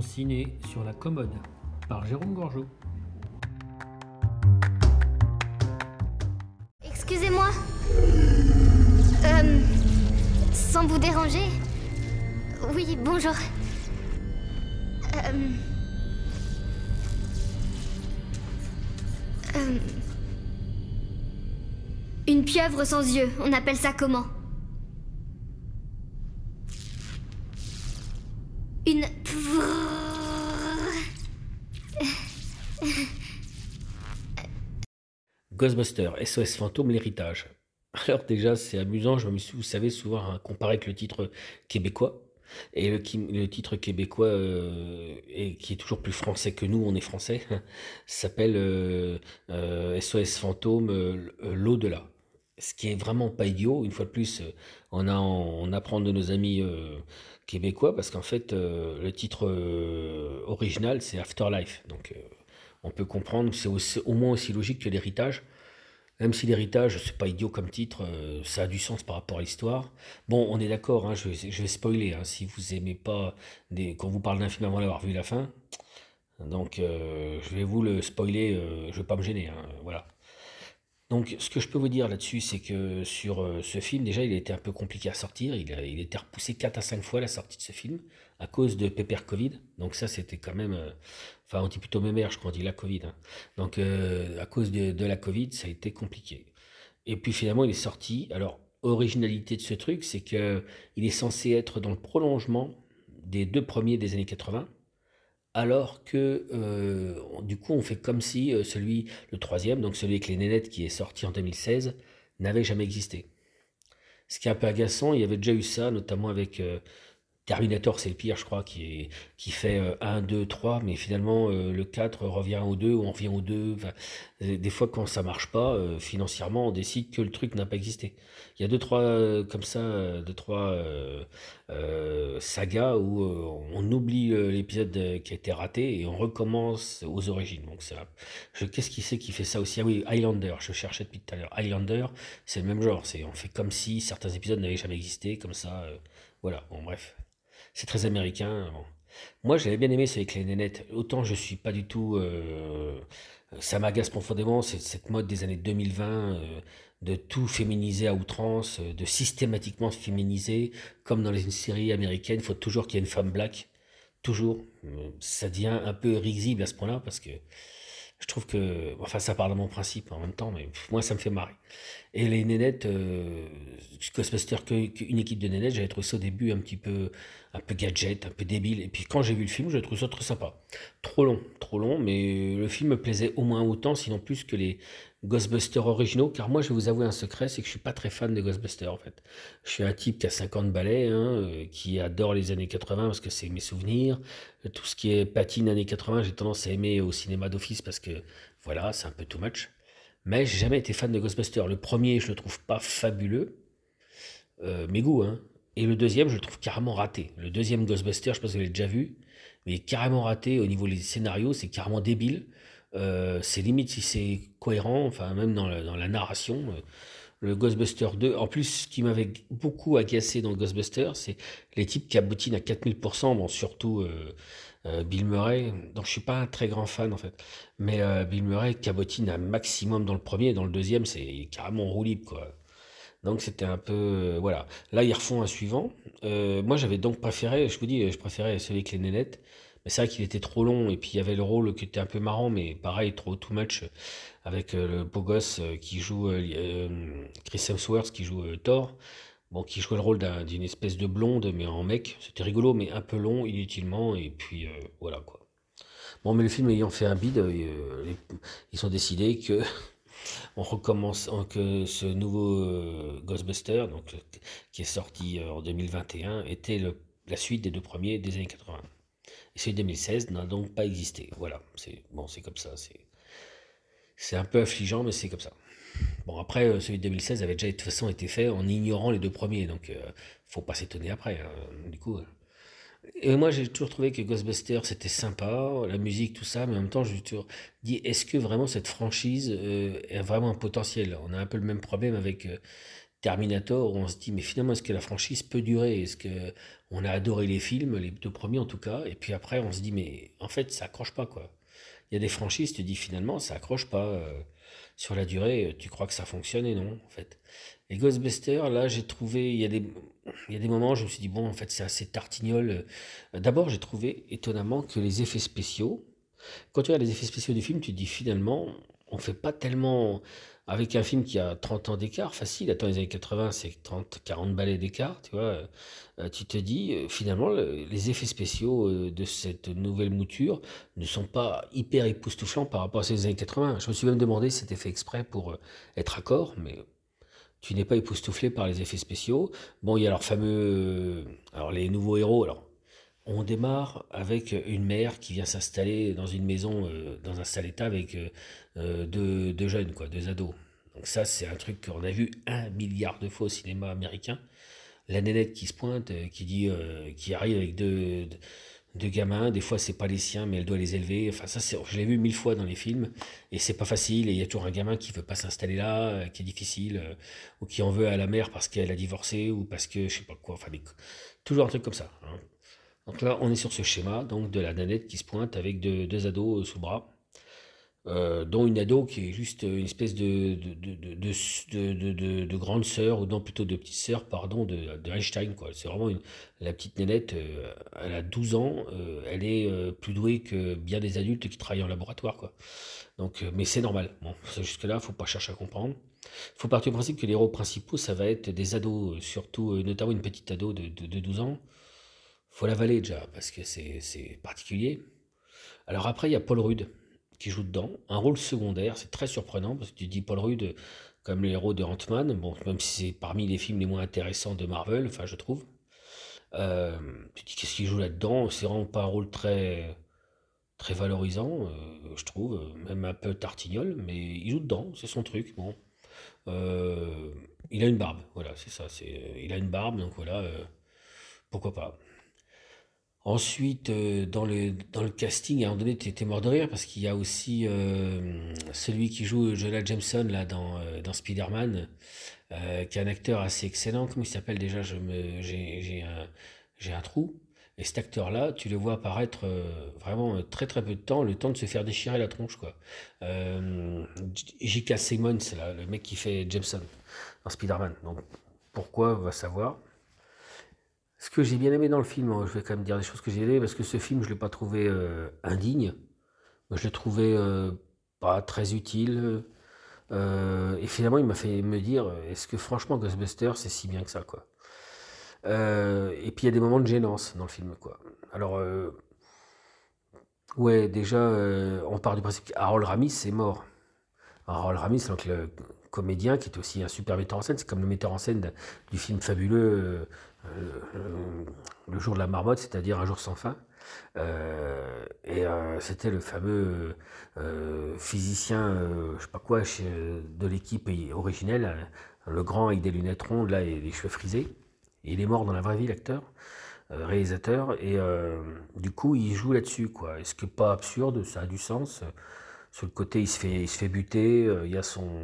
Ciné sur la commode par Jérôme Gorgeau. Excusez-moi. Euh, sans vous déranger. Oui, bonjour. Euh, euh, une pieuvre sans yeux, on appelle ça comment Une... Ghostbuster, SOS Fantôme, l'héritage. Alors déjà, c'est amusant, je me suis, vous savez, souvent hein, comparé avec le titre québécois. Et le, le titre québécois, euh, et qui est toujours plus français que nous, on est français, s'appelle euh, euh, SOS Fantôme, euh, l'au-delà. Ce qui est vraiment pas idiot, une fois de plus, euh, on, a, on apprend de nos amis euh, québécois, parce qu'en fait, euh, le titre euh, original, c'est Afterlife. Donc, euh, on peut comprendre, c'est au moins aussi logique que l'héritage. Même si l'héritage, c'est pas idiot comme titre, euh, ça a du sens par rapport à l'histoire. Bon, on est d'accord, hein, je, vais- spoiler, hein, si vous aimez pas, des, quand vous parle d'un film avant d'avoir vu la fin, donc euh, je vais vous le spoiler, euh, je vais pas me gêner, hein, voilà. Donc, ce que je peux vous dire là-dessus, c'est que sur euh, ce film, déjà, il été un peu compliqué à sortir. Il a, il été repoussé 4 à 5 fois la sortie de ce film à cause de pépère Covid. Donc, ça, c'était quand même. euh, enfin, on dit plutôt mémère, je crois, on dit la Covid. hein. Donc, euh, à cause de, de la Covid, ça a été compliqué. Et puis, finalement, il est sorti. Alors, originalité de ce truc, c'est que il est censé être dans le prolongement des deux premiers des années 80 alors que euh, du coup on fait comme si euh, celui, le troisième, donc celui avec les nénettes qui est sorti en 2016, n'avait jamais existé. Ce qui est un peu agaçant, il y avait déjà eu ça, notamment avec euh, Terminator, c'est le pire, je crois, qui, est, qui fait euh, 1, 2, 3, mais finalement euh, le 4 revient au 2 ou on revient au 2. Enfin, euh, des fois, quand ça marche pas, euh, financièrement, on décide que le truc n'a pas existé. Il y a deux, trois, euh, comme ça, deux, trois sagas où on oublie l'épisode qui a été raté et on recommence aux origines. Donc, je, qu'est-ce qui c'est qui fait ça aussi? Ah oui, Highlander, je cherchais depuis tout à l'heure. Highlander, c'est le même genre. C'est, on fait comme si certains épisodes n'avaient jamais existé, comme ça. voilà, bon, bref. C'est très américain. Moi, j'avais bien aimé, c'est avec les nénettes. Autant je suis pas du tout. euh, ça m'agace profondément, c'est cette mode des années 2020 euh, de tout féminiser à outrance, euh, de systématiquement se féminiser, comme dans les séries américaines. Il faut toujours qu'il y ait une femme black. Toujours. Ça devient un peu risible à ce point-là parce que je trouve que. Enfin, ça part de mon principe en même temps, mais moi, ça me fait marrer. Et les nénettes, euh, Ghostbusters, qu'une équipe de nénettes, j'avais trouvé ça au début un petit peu, un peu gadget, un peu débile. Et puis quand j'ai vu le film, j'ai trouvé ça très sympa. Trop long, trop long, mais le film me plaisait au moins autant, sinon plus que les Ghostbusters originaux. Car moi, je vais vous avouer un secret, c'est que je suis pas très fan de Ghostbusters en fait. Je suis un type qui a 50 balais, hein, euh, qui adore les années 80 parce que c'est mes souvenirs. Tout ce qui est patine années 80, j'ai tendance à aimer au cinéma d'office parce que voilà, c'est un peu too much. Mais j'ai jamais été fan de Ghostbusters. Le premier, je le trouve pas fabuleux. Euh, mes goûts, hein. Et le deuxième, je le trouve carrément raté. Le deuxième Ghostbusters, je pense que vous l'avez déjà vu, mais carrément raté au niveau des scénarios, c'est carrément débile. Euh, c'est limite si c'est cohérent, enfin même dans la, narration. euh, le Ghostbuster 2, en plus, ce qui m'avait beaucoup agacé dans Ghostbuster, c'est les types qui aboutinent à 4000%, bon, surtout euh, Bill Murray, dont je suis pas un très grand fan en fait, mais Bill Murray cabotine un maximum dans le premier, dans le deuxième, c'est carrément roue quoi. Donc c'était un peu... voilà. Là, ils refont un suivant. Moi, j'avais donc préféré, je vous dis, je préférais celui avec les nénettes. Mais c'est vrai qu'il était trop long, et puis il y avait le rôle qui était un peu marrant, mais pareil, trop too much, euh, avec euh, le beau gosse euh, qui joue, Chris Hemsworth, qui joue Thor, bon, qui jouait le rôle d'un- d'une espèce de blonde, mais en mec. C'était rigolo, mais un peu long, inutilement, et puis voilà, quoi. Bon, mais le film ayant fait un bide, ils ont décidé que on recommence en- que ce nouveau euh, Ghostbuster, donc qui est sorti en 2021, était le- la suite des deux premiers des années 80. Celui de 2016 n'a donc pas existé. Voilà, c'est bon, c'est comme ça. C'est un peu affligeant, mais c'est comme ça. Bon, après, euh, celui de 2016 avait déjà de toute façon été fait en ignorant les deux premiers, donc euh, faut pas s'étonner après. hein, du coup. euh. Et moi, j'ai toujours trouvé que Ghostbusters, c'était sympa, la musique, tout ça, mais en même temps, j'ai toujours dit, est-ce que vraiment cette franchise a vraiment un potentiel? On a un peu le même problème avec Terminator, où on se dit, mais finalement, est-ce que la franchise peut durer? Est-ce que on a adoré les films, les deux premiers en tout cas, et puis après, on se dit, mais en fait, ça accroche pas, quoi. Il y a des franchises, tu dis finalement, ça accroche pas. Euh, sur la durée, tu crois que ça fonctionne et non, en fait. Et Ghostbusters, là, j'ai trouvé, il y, a des, il y a des moments, je me suis dit, bon, en fait, c'est assez tartignol. D'abord, j'ai trouvé étonnamment que les effets spéciaux, quand tu regardes les effets spéciaux du film, tu te dis finalement, on fait pas tellement avec un film qui a 30 ans d'écart, facile, attends, les années 80, c'est 30, 40 balais d'écart, tu vois, euh, tu te dis, euh, finalement, les effets spéciaux euh, de cette nouvelle mouture ne sont pas hyper époustouflants par rapport à ces années 80. Je me suis même demandé si c'était exprès pour être accord, mais tu n'es pas époustouflé par les effets spéciaux. Bon, il y a leur fameux, alors les nouveaux héros, alors on démarre avec une mère qui vient s'installer dans une maison, euh, dans un sale état avec euh, euh, deux, jeunes, quoi, deux ados. Donc ça, c'est un truc qu'on a vu un milliard de fois au cinéma américain. La nénette qui se pointe, qui dit, qui arrive avec deux, deux gamins. Des fois, c'est pas les siens, mais elle doit les élever. Enfin, ça, je l'ai vu mille fois dans les films, et c'est pas facile. Et il y a toujours un gamin qui veut pas s'installer là, qui est difficile, ou qui en veut à la mère parce qu'elle a divorcé ou parce que je sais pas quoi. Enfin, toujours un truc comme ça. Hein. Donc là, on est sur ce schéma donc de la nanette qui se pointe avec deux, ados euh, sous bras, euh, dont une ado qui est juste une espèce de, de, grande sœur, ou non plutôt de petite sœur, pardon, de, Einstein. C'est vraiment une, la petite nanette, euh, elle a 12 ans, elle est plus douée que bien des adultes qui travaillent en laboratoire. Quoi. Donc, mais c'est normal. Jusque-là, il ne faut pas chercher à comprendre. Il faut partir du principe que les héros principaux, ça va être des ados, surtout, notamment une petite ado de 12 ans faut l'avaler déjà, parce que c'est particulier. Alors après, il y a Paul Rudd qui joue dedans, un rôle secondaire, c'est très surprenant, parce que tu dis Paul Rudd comme le héros de Ant-Man, bon, même si c'est parmi les films les moins intéressants de Marvel, enfin je trouve. Euh, tu dis qu'est-ce qu'il joue là-dedans? C'est vraiment pas un rôle très très valorisant, euh, je trouve, même un peu tartignol, mais il joue dedans, c'est son truc. Bon, euh, il a une barbe, voilà, c'est ça. Il a une barbe, donc voilà, pourquoi pas. Ensuite, euh, dans le, casting, à un moment donné, tu étais mort de rire parce qu'il y a aussi euh, celui qui joue Jonah Jameson là, dans, euh, dans Spider-Man, qui est un acteur assez excellent. Comment il s'appelle déjà? J'ai un trou. Et cet acteur-là, tu le vois apparaître vraiment très très peu de temps, le temps de se faire déchirer la tronche. quoi. J.K. Simmons, là, le mec qui fait Jameson dans Spider-Man. Donc pourquoi, on va savoir. Ce que j'ai bien aimé dans le film, hein, je vais quand même dire des choses que j'ai aimé, parce que ce film, je ne l'ai pas trouvé euh, indigne. Je l'ai trouvé euh, pas très utile. Euh, et finalement, il m'a fait me dire, est-ce que franchement Ghostbusters, c'est si bien que ça, quoi? et puis il y a des moments de gênance dans le film, quoi. Alors, ouais, déjà, on part du principe qu'Harold Ramis est mort. Harold Ramis, donc le comédien qui est aussi un super metteur en scène, c'est comme le metteur en scène du film fabuleux le jour de la marmotte, c'est-à-dire un jour sans fin. Euh, et euh, c'était le fameux physicien, je sais pas quoi, de l'équipe originelle, le grand avec des lunettes rondes là et des cheveux frisés. il est mort dans la vraie vie, l'acteur, réalisateur, et du coup il joue là-dessus quoi. Est-ce que pas absurde, ça a du sens. Sur le côté, il se fait, il se fait buter, il y a son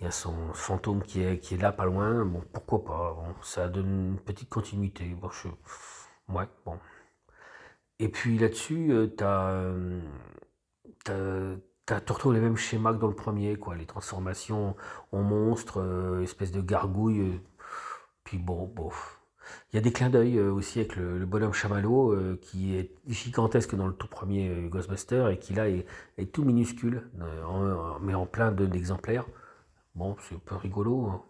il y a son fantôme qui est, qui est là, pas loin. Bon, pourquoi pas Ça donne une petite continuité. Bon, Ouais, bon. Et puis là-dessus, euh, tu as, retrouves les mêmes schémas que dans le premier, quoi. Les transformations en monstres, euh, espèce de gargouille. Euh, puis bon, bon. Il y a des clins d'œil aussi avec le, bonhomme chamallow qui est gigantesque dans le tout premier Ghostbuster et qui là est, tout minuscule, mais en plein d'exemplaires. Bon, c'est un peu rigolo. Hein.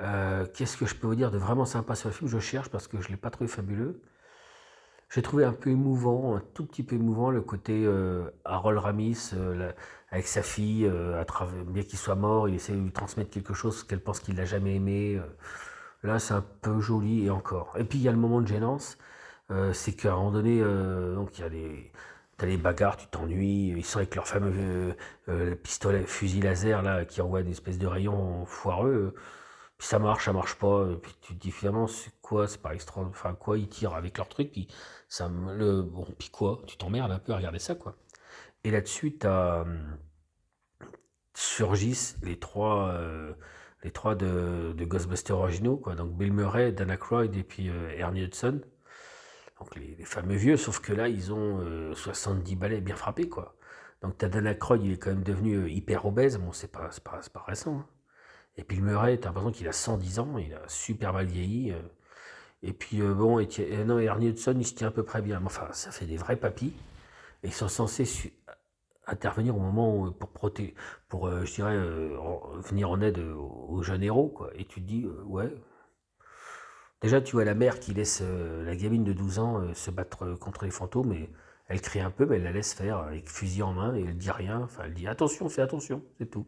Euh, qu'est-ce que je peux vous dire de vraiment sympa sur le film? Je cherche parce que je ne l'ai pas trouvé fabuleux. J'ai trouvé un peu émouvant, un tout petit peu émouvant, le côté euh, Harold Ramis euh, avec sa fille, bien qu'il soit mort, il essaie de lui transmettre quelque chose qu'elle pense qu'il n'a jamais aimé. là, c'est un peu joli et encore. Et puis il y a le moment de gênance, c'est qu'à un moment donné, donc il y a des T'as les bagarres, tu t'ennuies, ils sont avec leur fameux euh, euh, pistolet, fusil laser là, qui envoie une espèce de rayon foireux. Puis ça marche, ça marche pas. puis tu te dis finalement, c'est quoi, c'est pas extra. Enfin, quoi, ils tirent avec leur truc, puis ça le. Bon, puis quoi, tu t'emmerdes un peu à regarder ça, quoi. Et là-dessus, t'as. surgissent les trois. Euh, les trois de, de Ghostbusters originaux, quoi. Donc Bill Murray, Dana Aykroyd et puis euh, Ernie Hudson. Donc les, fameux vieux, sauf que là, ils ont euh, 70 balais bien frappés, quoi. Donc t'as Aykroyd, il est quand même devenu euh, hyper obèse. Bon, c'est pas, pas, pas récent. hein. Et puis Bill Murray, t'as l'impression qu'il a 110 ans, il a super mal vieilli. euh. Et puis euh, bon, et, euh, non, Ernie Hudson, il se tient à peu près bien. Enfin, ça fait des vrais papis. Et ils sont censés intervenir au moment pour protéger, pour, euh, je dirais, euh, en- venir en aide aux, jeunes héros, quoi. Et tu te dis, euh, ouais. Déjà, tu vois la mère qui laisse euh, la gamine de 12 ans euh, se battre euh, contre les fantômes et elle crie un peu, mais elle la laisse faire avec fusil en main et elle dit rien. Enfin, elle dit attention, fais attention, c'est tout.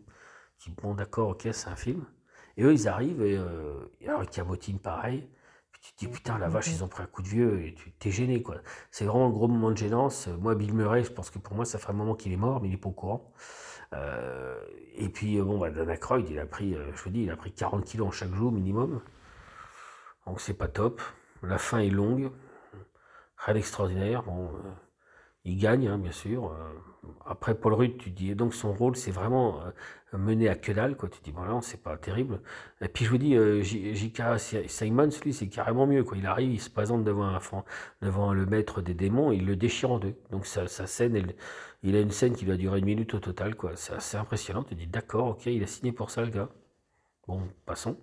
Je dis, bon, d'accord, ok, c'est un film. Et eux, ils arrivent et euh, alors ils cabotinent pareil. Puis tu te dis, putain, la vache, ils ont pris un coup de vieux et tu t'es gêné, quoi. C'est vraiment un gros moment de gênance. Moi, Bill Murray, je pense que pour moi, ça fait un moment qu'il est mort, mais il n'est pas au courant. Euh, et puis, bon, bah, Dan Aykroyd, il a pris, je vous dis, il a pris 40 kilos en chaque jour minimum. Donc, c'est pas top. La fin est longue. Rien d'extraordinaire. Bon, euh, il gagne, hein, bien sûr. Euh, après, Paul Rudd, tu dis, donc son rôle, c'est vraiment euh, mené à que dalle, quoi. Tu dis, bon, là, c'est pas terrible. Et puis, je vous dis, euh, J.K. Simons, lui, c'est carrément mieux, quoi. Il arrive, il se présente devant, un, devant le maître des démons, il le déchire en deux. Donc, sa, scène, il a une scène qui doit durer une minute au total. C'est assez impressionnant. Tu dis, d'accord, ok, il a signé pour ça, le gars. Bon, passons.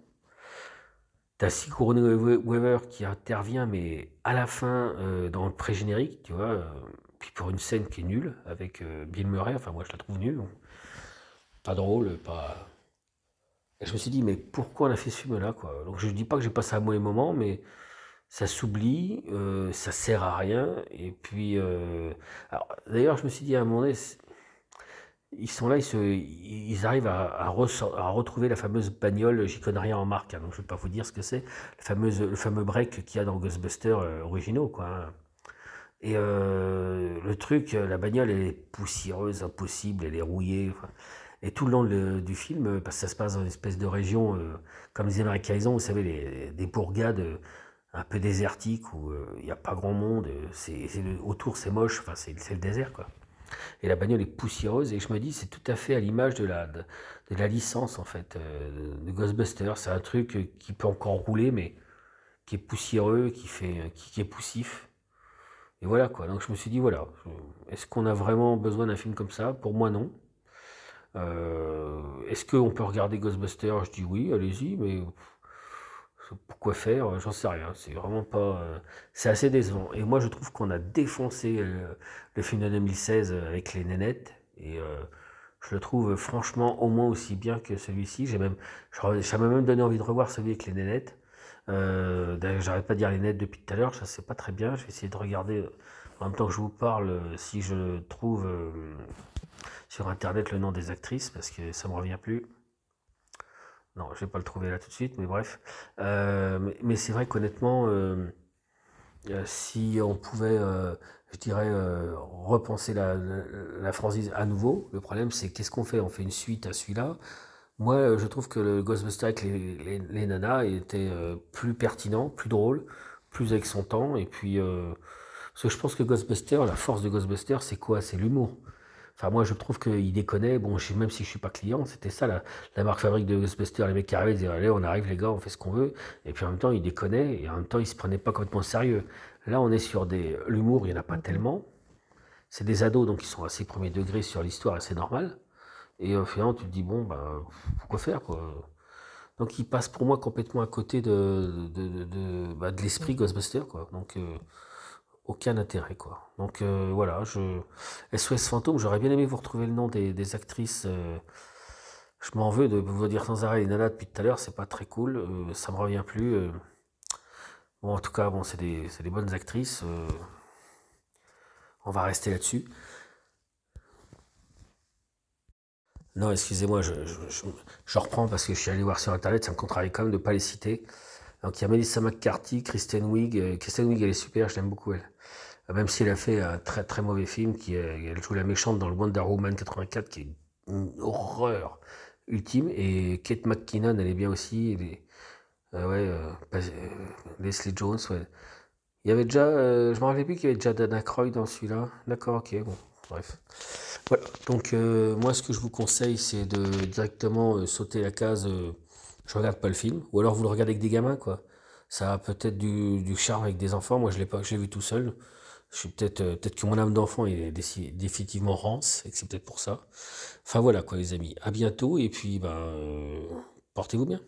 T'as Sigourney Weaver qui intervient, mais à la fin, euh, dans le pré-générique, tu vois, euh, puis pour une scène qui est nulle, avec euh, Bill Murray, enfin moi je la trouve nulle, pas drôle, pas... Et je me suis dit, mais pourquoi on a fait ce film-là, quoi? Donc je dis pas que j'ai passé un mauvais moment, mais ça s'oublie, ça sert à rien, et puis... d'ailleurs, je me suis dit à un moment donné, ils sont là, ils, arrivent à, retrouver la fameuse bagnole, j'y connais rien en marque, hein, donc je ne vais pas vous dire ce que c'est, le fameux break qu'il y a dans Ghostbusters euh, originaux, quoi. hein. Et euh, le truc, euh, la bagnole, elle est poussiéreuse, impossible, elle est rouillée. Et tout le long du film, euh, parce que ça se passe dans une espèce de région, comme les Américains vous savez, des bourgades un peu désertiques où il n'y a pas grand monde, autour c'est moche, enfin c'est le désert, quoi. Et la bagnole est poussiéreuse, et je me dis, c'est tout à fait à l'image de la, de, la licence, en fait, euh, de Ghostbusters. C'est un truc euh, qui peut encore rouler, mais qui est poussiéreux, qui, fait, qui, qui est poussif. Et voilà, quoi. Donc je me suis dit, voilà, est-ce qu'on a vraiment besoin d'un film comme ça? Pour moi, non. Euh, est-ce qu'on peut regarder Ghostbusters? Je dis oui, allez-y, mais pourquoi faire J'en sais rien. C'est vraiment pas. euh, c'est assez décevant. Et moi, je trouve qu'on a défoncé euh, le film de 2016 avec les nénettes. Et euh, je le trouve franchement au moins aussi bien que celui-ci. J'ai même, ça m'a même donné envie de revoir celui avec les nénettes. Euh, D'ailleurs, j'arrête pas de dire les nénettes depuis tout à l'heure. Ça, c'est pas très bien. Je vais essayer de regarder euh, en même temps que je vous parle euh, si je trouve euh, sur internet le nom des actrices parce que ça me revient plus. Non, je vais pas le trouver là tout de suite, mais bref. Euh, mais c'est vrai qu'honnêtement, euh, euh, si on pouvait, je dirais, repenser la, la, franchise à nouveau, le problème c'est qu'est-ce qu'on fait? On fait une suite à celui-là. Moi, je trouve que le Ghostbuster avec les, les, les nanas était plus pertinent, plus drôle, plus avec son temps. Et puis, parce que je pense que Ghostbuster, la force de Ghostbuster, c'est quoi? C'est l'humour. Enfin, moi, je trouve qu'il déconnait. Bon, je, même si je suis pas client, c'était ça la, la marque fabrique de Ghostbusters. Les mecs qui arrivaient, ils disaient Allez, on arrive, les gars, on fait ce qu'on veut. Et puis en même temps, ils déconnaient et en même temps, ils se prenaient pas complètement au sérieux. Là, on est sur des. L'humour, il n'y en a pas tellement. C'est des ados, donc ils sont assez premier degré sur l'histoire et c'est normal. Et euh, finalement, tu te dis Bon, bah, pourquoi faire, quoi Donc, ils passent pour moi complètement à côté de, de, de, de, bah, de l'esprit Ghostbusters, quoi. Donc. euh, aucun intérêt quoi. Donc euh, voilà, je SOS Fantôme, j'aurais bien aimé vous retrouver le nom des, actrices. euh, je m'en veux de vous dire sans arrêt les nanas depuis tout à l'heure, c'est pas très cool, euh, ça me revient plus. Bon en tout cas, bon c'est des, des bonnes actrices. on va rester là-dessus. Non, excusez-moi, je, je, je- je reprends parce que je suis allé voir sur internet, ça me contrarie quand même de ne pas les citer. Donc il y a Melissa McCarthy, Kristen Wiig. euh, Kristen Wiig, elle est super, je l'aime beaucoup elle. Euh, Même si elle a fait un très très mauvais film, qui, elle joue la méchante dans le Wonder Woman 84, qui est une horreur ultime. Et Kate McKinnon, elle est bien aussi. elle euh, ouais, Leslie Jones, ouais. Il y avait déjà, euh, je me rappelais plus qu'il y avait déjà Dana Croyd dans celui-là. D'accord, ok, bon, bref. Voilà, donc moi ce que je vous conseille c'est de directement sauter la case je regarde pas le film. Ou alors vous le regardez avec des gamins, quoi. Ça a peut-être du, du charme avec des enfants. Moi, je l'ai pas, je vu tout seul. Je suis peut-être, euh, peut-être que mon âme d'enfant est définitivement rance et que c'est peut-être pour ça. Enfin voilà, quoi, les amis. À bientôt et puis, ben, euh, portez-vous bien.